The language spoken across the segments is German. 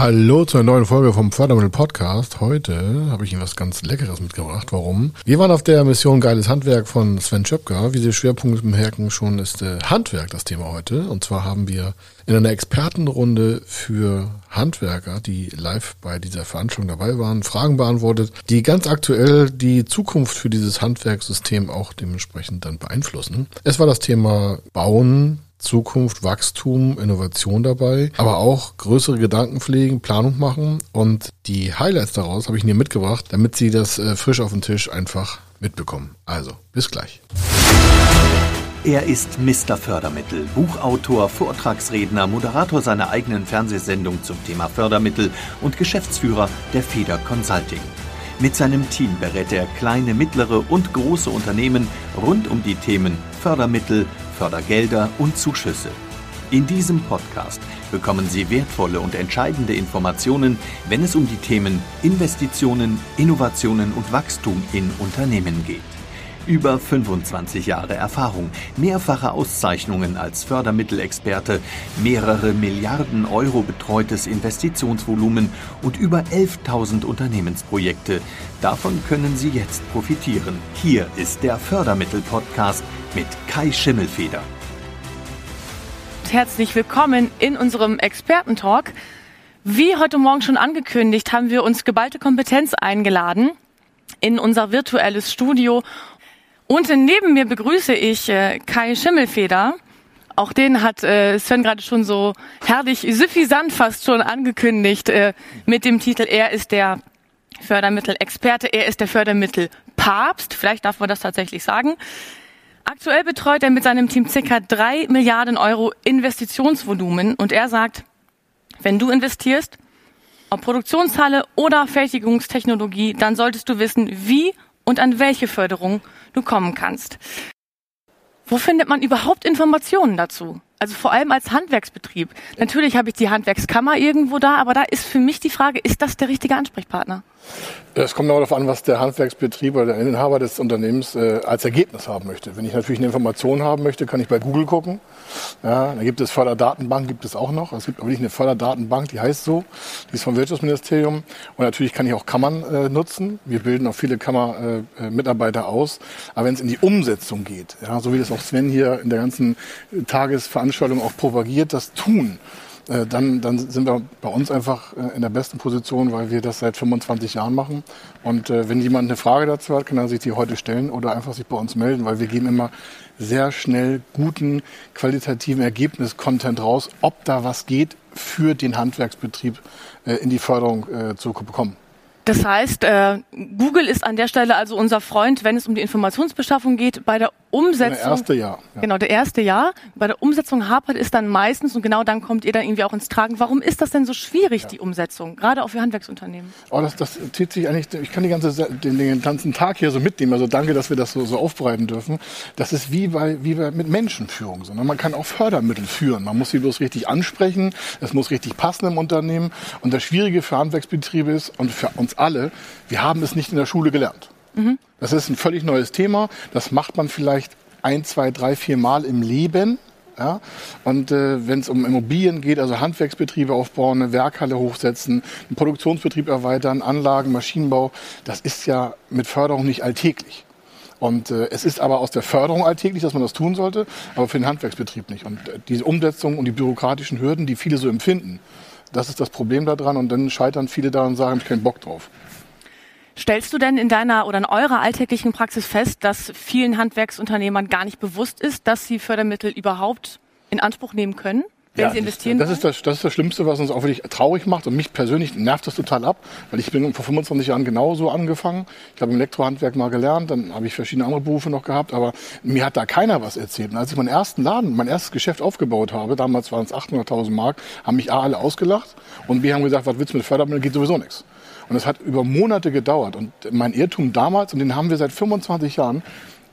Hallo zu einer neuen Folge vom Fördermittel Podcast. Heute habe ich Ihnen was ganz Leckeres mitgebracht. Warum? Wir waren auf der Mission Geiles Handwerk von Sven Schöpker. Wie Sie Schwerpunkt bemerken, schon ist äh, Handwerk das Thema heute. Und zwar haben wir in einer Expertenrunde für Handwerker, die live bei dieser Veranstaltung dabei waren, Fragen beantwortet, die ganz aktuell die Zukunft für dieses Handwerkssystem auch dementsprechend dann beeinflussen. Es war das Thema Bauen, Zukunft, Wachstum, Innovation dabei, aber auch größere Gedanken pflegen, Planung machen und die Highlights daraus habe ich Ihnen mitgebracht, damit Sie das äh, frisch auf den Tisch einfach mitbekommen. Also, bis gleich. Er ist Mr. Fördermittel, Buchautor, Vortragsredner, Moderator seiner eigenen Fernsehsendung zum Thema Fördermittel und Geschäftsführer der Feder Consulting. Mit seinem Team berät er kleine, mittlere und große Unternehmen rund um die Themen Fördermittel, Fördergelder und Zuschüsse. In diesem Podcast bekommen Sie wertvolle und entscheidende Informationen, wenn es um die Themen Investitionen, Innovationen und Wachstum in Unternehmen geht. Über 25 Jahre Erfahrung, mehrfache Auszeichnungen als Fördermittelexperte, mehrere Milliarden Euro betreutes Investitionsvolumen und über 11.000 Unternehmensprojekte. Davon können Sie jetzt profitieren. Hier ist der Fördermittel-Podcast mit Kai Schimmelfeder. Herzlich willkommen in unserem Expertentalk. Wie heute Morgen schon angekündigt, haben wir uns geballte Kompetenz eingeladen in unser virtuelles Studio. Und neben mir begrüße ich äh, Kai Schimmelfeder. Auch den hat äh, Sven gerade schon so herrlich suffisant fast schon angekündigt äh, mit dem Titel Er ist der Fördermittelexperte, er ist der Fördermittelpapst. Vielleicht darf man das tatsächlich sagen. Aktuell betreut er mit seinem Team circa drei Milliarden Euro Investitionsvolumen und er sagt, wenn du investierst, ob Produktionshalle oder Fertigungstechnologie, dann solltest du wissen, wie und an welche Förderung du kommen kannst. Wo findet man überhaupt Informationen dazu? Also vor allem als Handwerksbetrieb. Natürlich habe ich die Handwerkskammer irgendwo da, aber da ist für mich die Frage, ist das der richtige Ansprechpartner? Es kommt darauf an, was der Handwerksbetrieb oder der Inhaber des Unternehmens äh, als Ergebnis haben möchte. Wenn ich natürlich eine Information haben möchte, kann ich bei Google gucken. Ja, da gibt es Förderdatenbank, gibt es auch noch. Es gibt aber nicht eine Förderdatenbank, die heißt so. Die ist vom Wirtschaftsministerium. Und natürlich kann ich auch Kammern äh, nutzen. Wir bilden auch viele Kammermitarbeiter äh, aus. Aber wenn es in die Umsetzung geht, ja, so wie das auch Sven hier in der ganzen Tagesveranstaltung auch propagiert, das Tun. Äh, dann, dann sind wir bei uns einfach äh, in der besten Position, weil wir das seit 25 Jahren machen. Und äh, wenn jemand eine Frage dazu hat, kann er sich die heute stellen oder einfach sich bei uns melden, weil wir geben immer sehr schnell guten, qualitativen Ergebnis-Content raus, ob da was geht für den Handwerksbetrieb in die Förderung zu bekommen. Das heißt, äh, Google ist an der Stelle also unser Freund, wenn es um die Informationsbeschaffung geht. Bei der Umsetzung. Der erste Jahr. Ja. Genau, der erste Jahr. Bei der Umsetzung hapert es dann meistens und genau dann kommt ihr dann irgendwie auch ins Tragen. Warum ist das denn so schwierig, ja. die Umsetzung? Gerade auch für Handwerksunternehmen. Oh, das, das zieht sich eigentlich, ich kann die ganze, den, den ganzen Tag hier so mitnehmen. Also danke, dass wir das so, so aufbereiten dürfen. Das ist wie bei, wie bei mit Menschenführung. So. Ne? Man kann auch Fördermittel führen. Man muss sie bloß richtig ansprechen. Es muss richtig passen im Unternehmen. Und das Schwierige für Handwerksbetriebe ist und für uns alle, wir haben es nicht in der Schule gelernt. Mhm. Das ist ein völlig neues Thema. Das macht man vielleicht ein, zwei, drei, vier Mal im Leben. Ja? Und äh, wenn es um Immobilien geht, also Handwerksbetriebe aufbauen, eine Werkhalle hochsetzen, einen Produktionsbetrieb erweitern, Anlagen, Maschinenbau, das ist ja mit Förderung nicht alltäglich. Und äh, es ist aber aus der Förderung alltäglich, dass man das tun sollte, aber für den Handwerksbetrieb nicht. Und äh, diese Umsetzung und die bürokratischen Hürden, die viele so empfinden, das ist das Problem daran und dann scheitern viele daran und sagen, ich keinen Bock drauf. Stellst du denn in deiner oder in eurer alltäglichen Praxis fest, dass vielen Handwerksunternehmern gar nicht bewusst ist, dass sie Fördermittel überhaupt in Anspruch nehmen können? Wenn ja, sie investieren das, ist das, das ist das Schlimmste, was uns auch wirklich traurig macht. Und mich persönlich nervt das total ab, weil ich bin vor 25 Jahren genauso angefangen. Ich habe im Elektrohandwerk mal gelernt, dann habe ich verschiedene andere Berufe noch gehabt, aber mir hat da keiner was erzählt. Und als ich meinen ersten Laden, mein erstes Geschäft aufgebaut habe, damals waren es 800.000 Mark, haben mich A alle ausgelacht und B haben gesagt, was willst du mit Fördermitteln, geht sowieso nichts. Und es hat über Monate gedauert. Und mein Irrtum damals, und den haben wir seit 25 Jahren,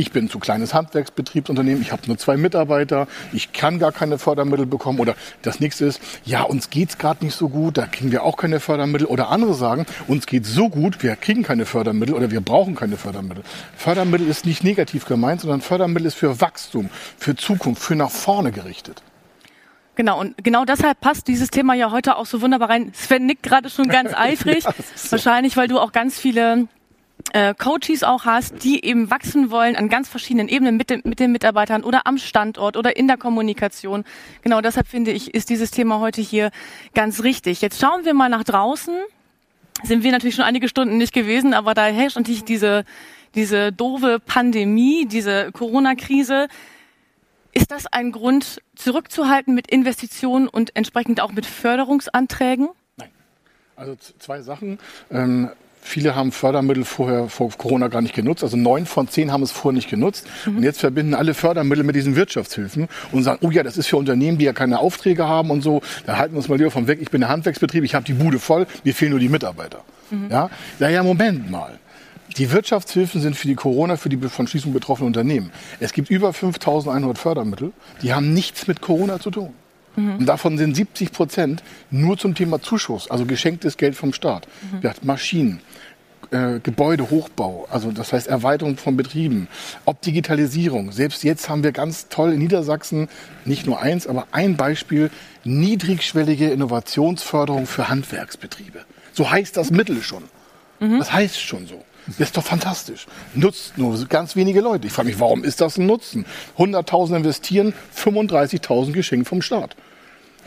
ich bin ein zu kleines Handwerksbetriebsunternehmen, ich habe nur zwei Mitarbeiter, ich kann gar keine Fördermittel bekommen. Oder das nächste ist, ja, uns geht's gerade nicht so gut, da kriegen wir auch keine Fördermittel. Oder andere sagen, uns geht's so gut, wir kriegen keine Fördermittel oder wir brauchen keine Fördermittel. Fördermittel ist nicht negativ gemeint, sondern Fördermittel ist für Wachstum, für Zukunft, für nach vorne gerichtet. Genau, und genau deshalb passt dieses Thema ja heute auch so wunderbar rein. Sven nickt gerade schon ganz eifrig. ja, so. Wahrscheinlich, weil du auch ganz viele äh, Coaches auch hast, die eben wachsen wollen an ganz verschiedenen Ebenen mit, den, mit den Mitarbeitern oder am Standort oder in der Kommunikation. Genau deshalb finde ich, ist dieses Thema heute hier ganz richtig. Jetzt schauen wir mal nach draußen. Sind wir natürlich schon einige Stunden nicht gewesen, aber da herrscht natürlich diese, diese doofe Pandemie, diese Corona-Krise. Ist das ein Grund, zurückzuhalten mit Investitionen und entsprechend auch mit Förderungsanträgen? Nein. Also zwei Sachen. Ähm, viele haben Fördermittel vorher vor Corona gar nicht genutzt. Also neun von zehn haben es vorher nicht genutzt. Mhm. Und jetzt verbinden alle Fördermittel mit diesen Wirtschaftshilfen und sagen, oh ja, das ist für Unternehmen, die ja keine Aufträge haben und so. Da halten wir uns mal lieber vom weg. Ich bin der Handwerksbetrieb, ich habe die Bude voll, mir fehlen nur die Mitarbeiter. Mhm. Ja, naja, Moment mal. Die Wirtschaftshilfen sind für die Corona, für die von Schließung betroffenen Unternehmen. Es gibt über 5100 Fördermittel, die haben nichts mit Corona zu tun. Mhm. Und davon sind 70 Prozent nur zum Thema Zuschuss, also geschenktes Geld vom Staat. Mhm. Wir hatten Maschinen, äh, Gebäudehochbau, also das heißt Erweiterung von Betrieben, ob Digitalisierung. Selbst jetzt haben wir ganz toll in Niedersachsen nicht nur eins, aber ein Beispiel, niedrigschwellige Innovationsförderung für Handwerksbetriebe. So heißt das Mittel schon. Mhm. Das heißt schon so. Das ist doch fantastisch. Nutzt nur ganz wenige Leute. Ich frage mich, warum ist das ein Nutzen? 100.000 investieren, 35.000 geschenkt vom Staat.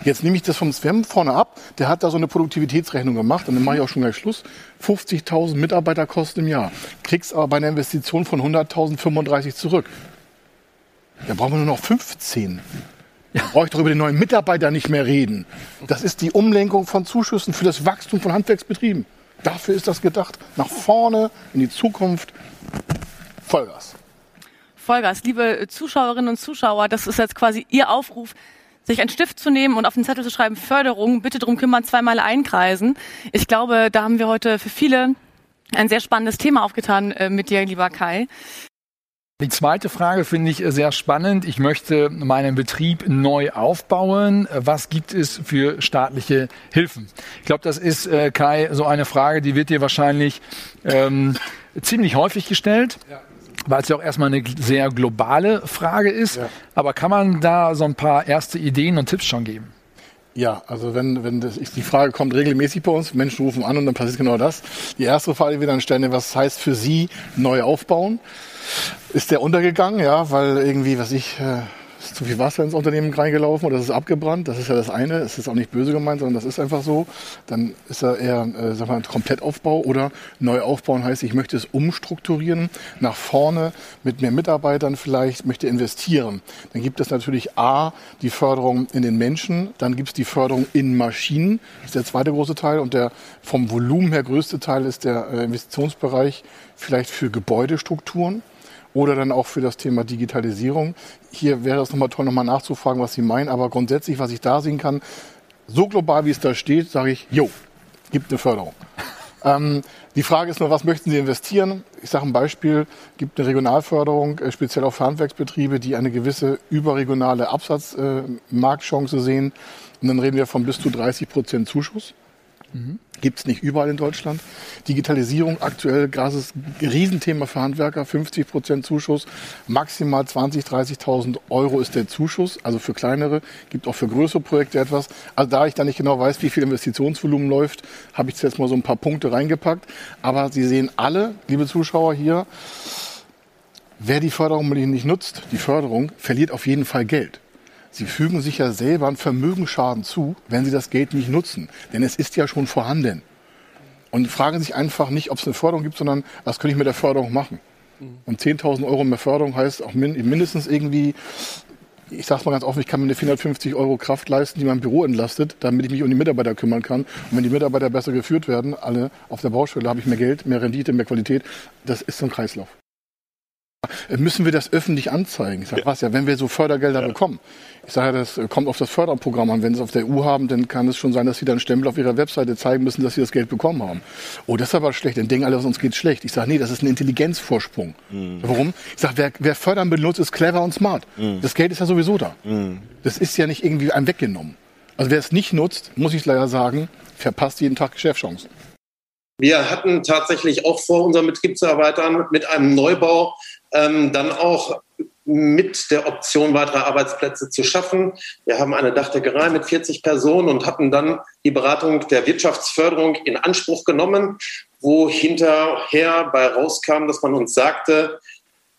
Jetzt nehme ich das vom Sven vorne ab. Der hat da so eine Produktivitätsrechnung gemacht und dann mache ich auch schon gleich Schluss. 50.000 Mitarbeiterkosten im Jahr. Kriegst aber bei einer Investition von 100.000 35 zurück. Dann brauchen wir nur noch 15. Da brauche ich doch über den neuen Mitarbeiter nicht mehr reden. Das ist die Umlenkung von Zuschüssen für das Wachstum von Handwerksbetrieben. Dafür ist das gedacht. Nach vorne, in die Zukunft. Vollgas. Vollgas. Liebe Zuschauerinnen und Zuschauer, das ist jetzt quasi Ihr Aufruf, sich einen Stift zu nehmen und auf den Zettel zu schreiben, Förderung, bitte drum kümmern, zweimal einkreisen. Ich glaube, da haben wir heute für viele ein sehr spannendes Thema aufgetan äh, mit dir, lieber Kai. Die zweite Frage finde ich äh, sehr spannend. Ich möchte meinen Betrieb neu aufbauen. Äh, was gibt es für staatliche Hilfen? Ich glaube, das ist, äh, Kai, so eine Frage, die wird dir wahrscheinlich ähm, ziemlich häufig gestellt. Ja weil es ja auch erstmal eine sehr globale Frage ist. Ja. Aber kann man da so ein paar erste Ideen und Tipps schon geben? Ja, also wenn, wenn das, die Frage kommt regelmäßig bei uns, Menschen rufen an und dann passiert genau das. Die erste Frage, die wir dann stellen, was heißt für Sie neu aufbauen? ist der untergegangen, ja, weil irgendwie, was ich, äh, zu viel Wasser ins Unternehmen reingelaufen oder es ist abgebrannt. Das ist ja das eine. Es ist auch nicht böse gemeint, sondern das ist einfach so. Dann ist er eher, äh, sag mal, ein Komplettaufbau oder neu aufbauen heißt, ich möchte es umstrukturieren, nach vorne mit mehr Mitarbeitern vielleicht, möchte investieren. Dann gibt es natürlich A, die Förderung in den Menschen, dann gibt es die Förderung in Maschinen, das ist der zweite große Teil und der vom Volumen her größte Teil ist der äh, Investitionsbereich vielleicht für Gebäudestrukturen oder dann auch für das Thema Digitalisierung. Hier wäre es nochmal toll, nochmal nachzufragen, was Sie meinen. Aber grundsätzlich, was ich da sehen kann, so global wie es da steht, sage ich, jo, gibt eine Förderung. Ähm, die Frage ist nur, was möchten Sie investieren? Ich sage ein Beispiel, gibt eine Regionalförderung, äh, speziell auch für Handwerksbetriebe, die eine gewisse überregionale Absatzmarktchance äh, sehen. Und dann reden wir von bis zu 30 Prozent Zuschuss. Mhm. Gibt es nicht überall in Deutschland. Digitalisierung aktuell, großes Riesenthema für Handwerker, 50 Prozent Zuschuss, maximal 20.000, 30.000 Euro ist der Zuschuss, also für kleinere, gibt auch für größere Projekte etwas. Also da ich da nicht genau weiß, wie viel Investitionsvolumen läuft, habe ich jetzt mal so ein paar Punkte reingepackt. Aber Sie sehen alle, liebe Zuschauer hier, wer die Förderung nicht nutzt, die Förderung, verliert auf jeden Fall Geld. Sie fügen sich ja selber einen Vermögensschaden zu, wenn Sie das Geld nicht nutzen. Denn es ist ja schon vorhanden. Und fragen sich einfach nicht, ob es eine Förderung gibt, sondern was könnte ich mit der Förderung machen? Und 10.000 Euro mehr Förderung heißt auch mindestens irgendwie, ich sage es mal ganz offen, ich kann mir eine 450 Euro Kraft leisten, die mein Büro entlastet, damit ich mich um die Mitarbeiter kümmern kann. Und wenn die Mitarbeiter besser geführt werden, alle auf der Baustelle, habe ich mehr Geld, mehr Rendite, mehr Qualität. Das ist so ein Kreislauf. Müssen wir das öffentlich anzeigen? Ich sage, ja. was ja, wenn wir so Fördergelder ja. bekommen. Ich sage, das kommt auf das Förderprogramm an. Wenn sie es auf der EU haben, dann kann es schon sein, dass sie dann Stempel auf ihrer Webseite zeigen müssen, dass sie das Geld bekommen haben. Oh, das ist aber schlecht. Dann denken alle, uns geht schlecht. Ich sage, nee, das ist ein Intelligenzvorsprung. Mhm. Warum? Ich sage, wer, wer Fördermittel benutzt, ist clever und smart. Mhm. Das Geld ist ja sowieso da. Mhm. Das ist ja nicht irgendwie einem weggenommen. Also wer es nicht nutzt, muss ich leider sagen, verpasst jeden Tag Geschäftschancen. Wir hatten tatsächlich auch vor, unseren Betrieb zu erweitern mit einem Neubau, ähm, dann auch mit der Option, weitere Arbeitsplätze zu schaffen. Wir haben eine Dachdeckerei mit 40 Personen und hatten dann die Beratung der Wirtschaftsförderung in Anspruch genommen, wo hinterher bei rauskam, dass man uns sagte,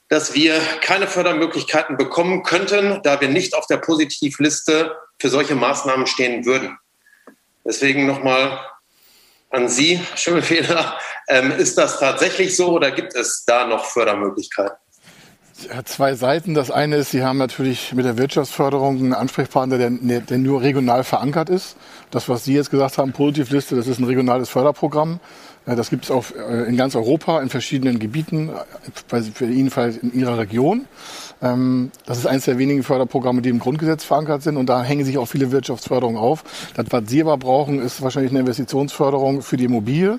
dass wir keine Fördermöglichkeiten bekommen könnten, da wir nicht auf der Positivliste für solche Maßnahmen stehen würden. Deswegen nochmal an Sie, Schimmelfeder. Ähm, ist das tatsächlich so oder gibt es da noch Fördermöglichkeiten? Hat zwei Seiten. Das eine ist, Sie haben natürlich mit der Wirtschaftsförderung einen Ansprechpartner, der, der nur regional verankert ist. Das, was Sie jetzt gesagt haben, Positivliste, das ist ein regionales Förderprogramm. Das gibt es auch äh, in ganz Europa, in verschiedenen Gebieten, äh, für jedenfalls in Ihrer Region. Ähm, das ist eines der wenigen Förderprogramme, die im Grundgesetz verankert sind und da hängen sich auch viele Wirtschaftsförderungen auf. Das, was Sie aber brauchen, ist wahrscheinlich eine Investitionsförderung für die Immobilie.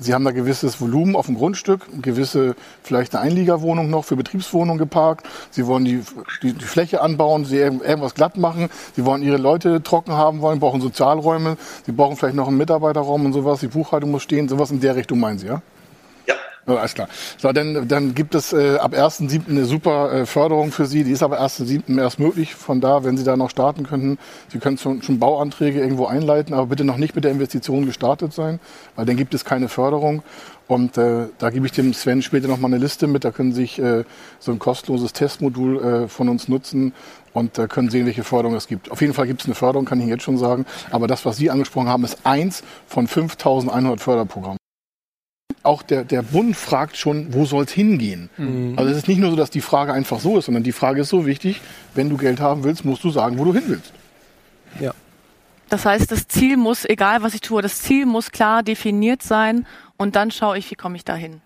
Sie haben da gewisses Volumen auf dem Grundstück, gewisse vielleicht eine Einliegerwohnung noch für Betriebswohnungen geparkt. Sie wollen die, die, die Fläche anbauen, Sie irgendwas glatt machen. Sie wollen Ihre Leute trocken haben wollen, brauchen Sozialräume. Sie brauchen vielleicht noch einen Mitarbeiterraum und sowas. Die Buchhaltung muss stehen. Sowas in der Richtung meinen Sie, ja? Ja, alles klar. So, dann, dann gibt es äh, ab 1.7. eine super äh, Förderung für Sie. Die ist aber 1.7. erst möglich. Von da, wenn Sie da noch starten könnten, Sie können schon, schon Bauanträge irgendwo einleiten, aber bitte noch nicht mit der Investition gestartet sein, weil dann gibt es keine Förderung. Und äh, da gebe ich dem Sven später noch mal eine Liste mit. Da können Sie sich äh, so ein kostenloses Testmodul äh, von uns nutzen und äh, können sehen, welche Förderung es gibt. Auf jeden Fall gibt es eine Förderung, kann ich Ihnen jetzt schon sagen. Aber das, was Sie angesprochen haben, ist eins von 5.100 Förderprogrammen auch der, der Bund fragt schon, wo soll es hingehen? Mhm. Also es ist nicht nur so, dass die Frage einfach so ist, sondern die Frage ist so wichtig, wenn du Geld haben willst, musst du sagen, wo du hin willst. Ja. Das heißt, das Ziel muss, egal was ich tue, das Ziel muss klar definiert sein und dann schaue ich, wie komme ich dahin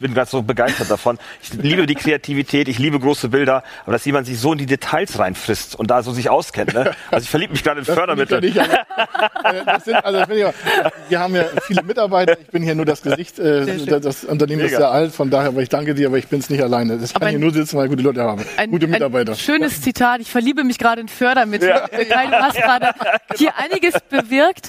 bin gerade so begeistert davon. Ich liebe die Kreativität, ich liebe große Bilder, aber dass jemand sich so in die Details reinfrisst und da so sich auskennt. Ne? Also ich verliebe mich gerade in das Fördermittel. Nicht, aber, äh, das sind, also das wir haben ja viele Mitarbeiter, ich bin hier nur das Gesicht, äh, das Unternehmen Mega. ist sehr alt, von daher, aber ich danke dir, aber ich bin es nicht alleine. Ich kann ein, hier nur sitzen, weil ich gute Leute habe, ein, gute Mitarbeiter. Ein schönes Zitat, ich verliebe mich gerade in Fördermittel. Ja. Du hast gerade hier einiges bewirkt.